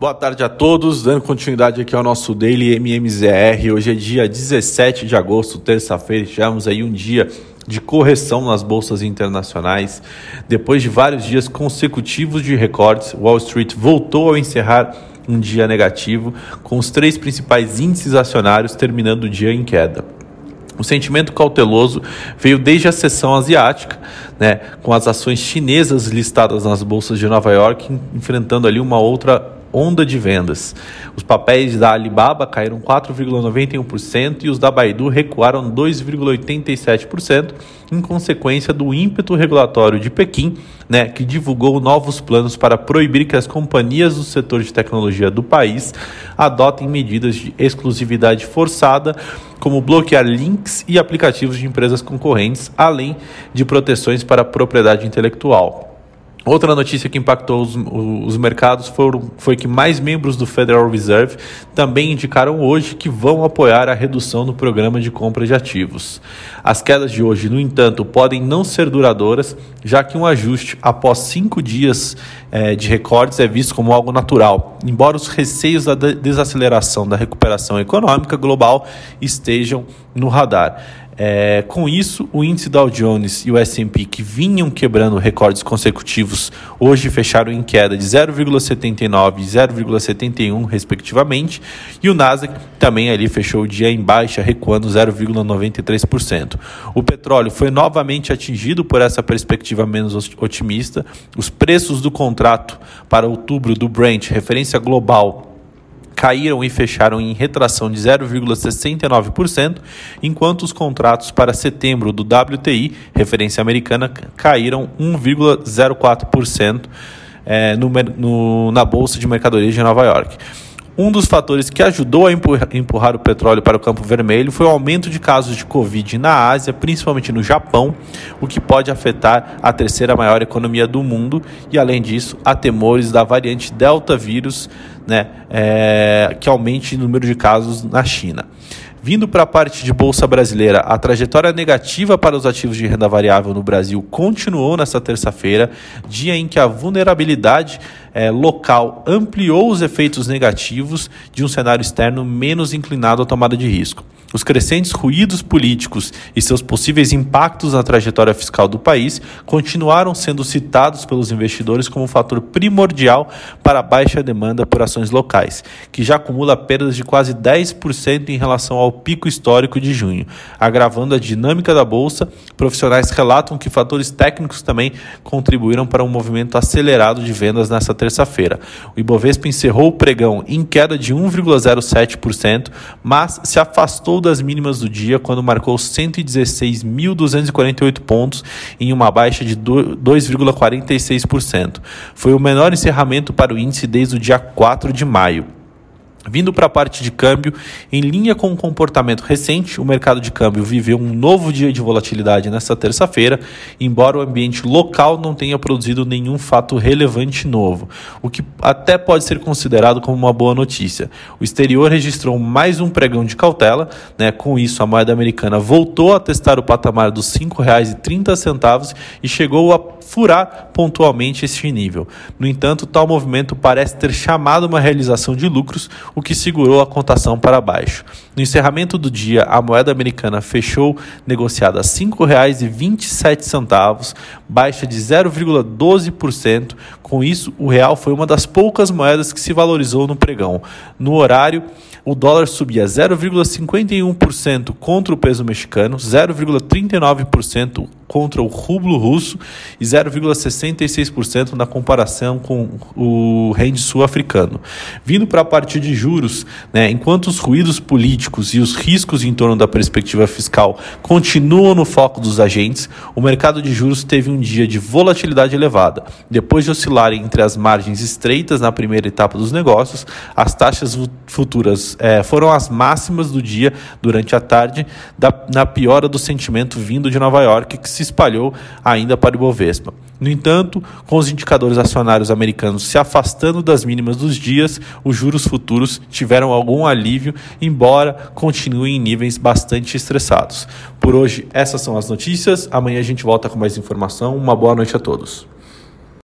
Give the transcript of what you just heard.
Boa tarde a todos, dando continuidade aqui ao nosso Daily MMZR. Hoje é dia 17 de agosto, terça-feira, tivemos aí um dia de correção nas bolsas internacionais. Depois de vários dias consecutivos de recordes, Wall Street voltou ao encerrar um dia negativo, com os três principais índices acionários terminando o dia em queda. O sentimento cauteloso veio desde a sessão asiática, né, com as ações chinesas listadas nas bolsas de Nova York enfrentando ali uma outra onda de vendas. Os papéis da Alibaba caíram 4,91% e os da Baidu recuaram 2,87%, em consequência do ímpeto regulatório de Pequim, né, que divulgou novos planos para proibir que as companhias do setor de tecnologia do país adotem medidas de exclusividade forçada, como bloquear links e aplicativos de empresas concorrentes, além de proteções para a propriedade intelectual. Outra notícia que impactou os, os mercados foram, foi que mais membros do Federal Reserve também indicaram hoje que vão apoiar a redução no programa de compra de ativos. As quedas de hoje, no entanto, podem não ser duradouras, já que um ajuste após cinco dias é, de recordes é visto como algo natural, embora os receios da desaceleração da recuperação econômica global estejam no radar. É, com isso, o índice Dow Jones e o S&P, que vinham quebrando recordes consecutivos, hoje fecharam em queda de 0,79 e 0,71 respectivamente, e o Nasdaq também ali fechou o dia em baixa, recuando 0,93%. O petróleo foi novamente atingido por essa perspectiva menos otimista. Os preços do contrato para outubro do Brent, referência global caíram e fecharam em retração de 0,69%, enquanto os contratos para setembro do WTI, referência americana, caíram 1,04% é, no, no, na Bolsa de Mercadorias de Nova York. Um dos fatores que ajudou a empurrar o petróleo para o campo vermelho foi o aumento de casos de Covid na Ásia, principalmente no Japão, o que pode afetar a terceira maior economia do mundo. E, além disso, há temores da variante Delta vírus, né, é, que aumente o número de casos na China. Vindo para a parte de bolsa brasileira, a trajetória negativa para os ativos de renda variável no Brasil continuou nesta terça-feira, dia em que a vulnerabilidade é, local ampliou os efeitos negativos de um cenário externo menos inclinado à tomada de risco. Os crescentes ruídos políticos e seus possíveis impactos na trajetória fiscal do país continuaram sendo citados pelos investidores como um fator primordial para a baixa demanda por ações locais, que já acumula perdas de quase 10% em relação ao pico histórico de junho. Agravando a dinâmica da bolsa, profissionais relatam que fatores técnicos também contribuíram para um movimento acelerado de vendas nessa terça-feira. O Ibovespa encerrou o pregão em queda de 1,07%, mas se afastou das mínimas do dia quando marcou 116.248 pontos em uma baixa de 2,46%. Foi o menor encerramento para o índice desde o dia 4 de maio. Vindo para a parte de câmbio, em linha com o comportamento recente, o mercado de câmbio viveu um novo dia de volatilidade nesta terça-feira, embora o ambiente local não tenha produzido nenhum fato relevante novo, o que até pode ser considerado como uma boa notícia. O exterior registrou mais um pregão de cautela, né? com isso a moeda americana voltou a testar o patamar dos R$ 5,30 e chegou a furar pontualmente este nível. No entanto, tal movimento parece ter chamado uma realização de lucros, o que segurou a contação para baixo. No encerramento do dia, a moeda americana fechou negociada a R$ 5,27, baixa de 0,12%. Com isso, o real foi uma das poucas moedas que se valorizou no pregão. No horário, o dólar subia 0,51% contra o peso mexicano, 0,39% contra o rublo russo e 0,66% na comparação com o rende sul-africano. Vindo para a parte de juros, né, enquanto os ruídos políticos e os riscos em torno da perspectiva fiscal continuam no foco dos agentes, o mercado de juros teve um dia de volatilidade elevada. Depois de oscilar entre as margens estreitas na primeira etapa dos negócios, as taxas futuras é, foram as máximas do dia durante a tarde, da, na piora do sentimento vindo de Nova York, que se espalhou ainda para o Bovespa. No entanto, com os indicadores acionários americanos se afastando das mínimas dos dias, os juros futuros tiveram algum alívio, embora continuem em níveis bastante estressados. Por hoje, essas são as notícias. Amanhã a gente volta com mais informação. Uma boa noite a todos.